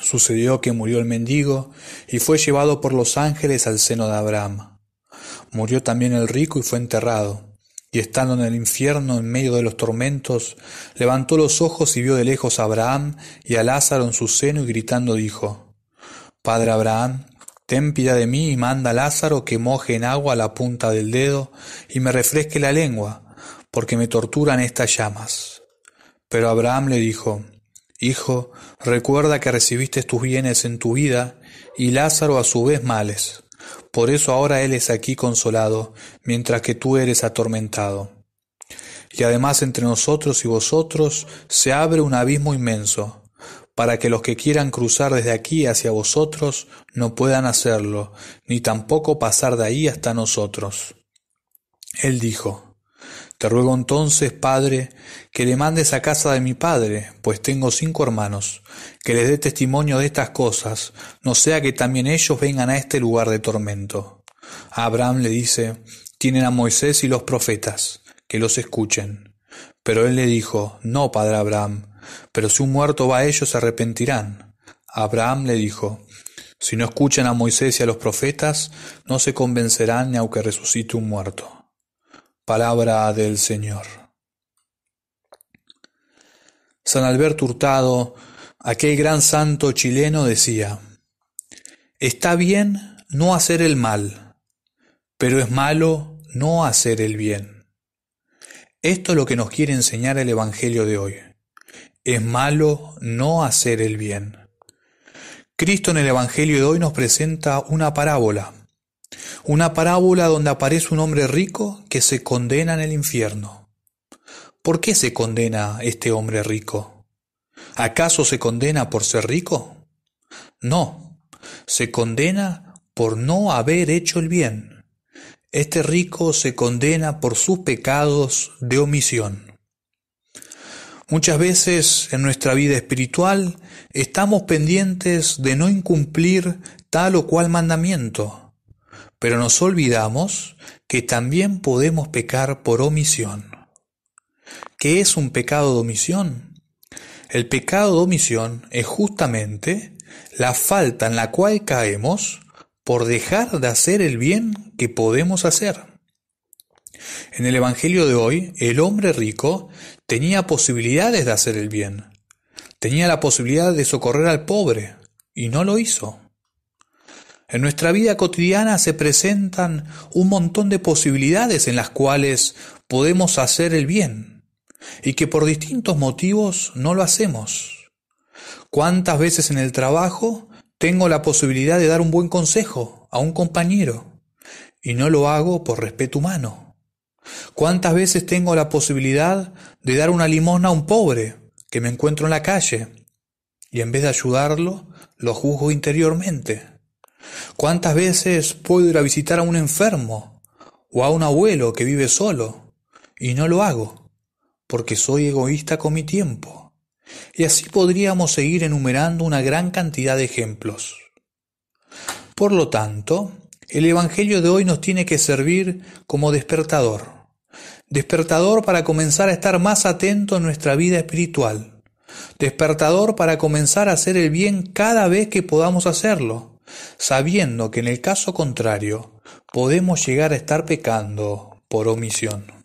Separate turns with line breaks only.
Sucedió que murió el mendigo y fue llevado por los ángeles al seno de Abraham. Murió también el rico y fue enterrado. Y estando en el infierno, en medio de los tormentos, levantó los ojos y vio de lejos a Abraham y a Lázaro en su seno y gritando dijo, Padre Abraham, ten piedad de mí y manda a Lázaro que moje en agua la punta del dedo y me refresque la lengua, porque me torturan estas llamas. Pero Abraham le dijo, Hijo, recuerda que recibiste tus bienes en tu vida y Lázaro a su vez males. Por eso ahora él es aquí consolado, mientras que tú eres atormentado. Y además entre nosotros y vosotros se abre un abismo inmenso, para que los que quieran cruzar desde aquí hacia vosotros no puedan hacerlo, ni tampoco pasar de ahí hasta nosotros. Él dijo, te ruego entonces, Padre, que le mandes a casa de mi Padre, pues tengo cinco hermanos, que les dé testimonio de estas cosas, no sea que también ellos vengan a este lugar de tormento. Abraham le dice, tienen a Moisés y los profetas, que los escuchen. Pero él le dijo, no, Padre Abraham, pero si un muerto va a ellos se arrepentirán. Abraham le dijo, si no escuchan a Moisés y a los profetas, no se convencerán ni aunque resucite un muerto. Palabra del Señor. San Alberto Hurtado, aquel gran santo chileno, decía, Está bien no hacer el mal, pero es malo no hacer el bien. Esto es lo que nos quiere enseñar el Evangelio de hoy. Es malo no hacer el bien. Cristo en el Evangelio de hoy nos presenta una parábola una parábola donde aparece un hombre rico que se condena en el infierno. ¿Por qué se condena este hombre rico? ¿Acaso se condena por ser rico? No, se condena por no haber hecho el bien. Este rico se condena por sus pecados de omisión. Muchas veces en nuestra vida espiritual estamos pendientes de no incumplir tal o cual mandamiento pero nos olvidamos que también podemos pecar por omisión. ¿Qué es un pecado de omisión? El pecado de omisión es justamente la falta en la cual caemos por dejar de hacer el bien que podemos hacer. En el Evangelio de hoy, el hombre rico tenía posibilidades de hacer el bien, tenía la posibilidad de socorrer al pobre, y no lo hizo. En nuestra vida cotidiana se presentan un montón de posibilidades en las cuales podemos hacer el bien y que por distintos motivos no lo hacemos. ¿Cuántas veces en el trabajo tengo la posibilidad de dar un buen consejo a un compañero y no lo hago por respeto humano? ¿Cuántas veces tengo la posibilidad de dar una limosna a un pobre que me encuentro en la calle y en vez de ayudarlo lo juzgo interiormente? ¿Cuántas veces puedo ir a visitar a un enfermo o a un abuelo que vive solo y no lo hago porque soy egoísta con mi tiempo? Y así podríamos seguir enumerando una gran cantidad de ejemplos. Por lo tanto, el Evangelio de hoy nos tiene que servir como despertador. Despertador para comenzar a estar más atento en nuestra vida espiritual. Despertador para comenzar a hacer el bien cada vez que podamos hacerlo sabiendo que en el caso contrario podemos llegar a estar pecando por omisión.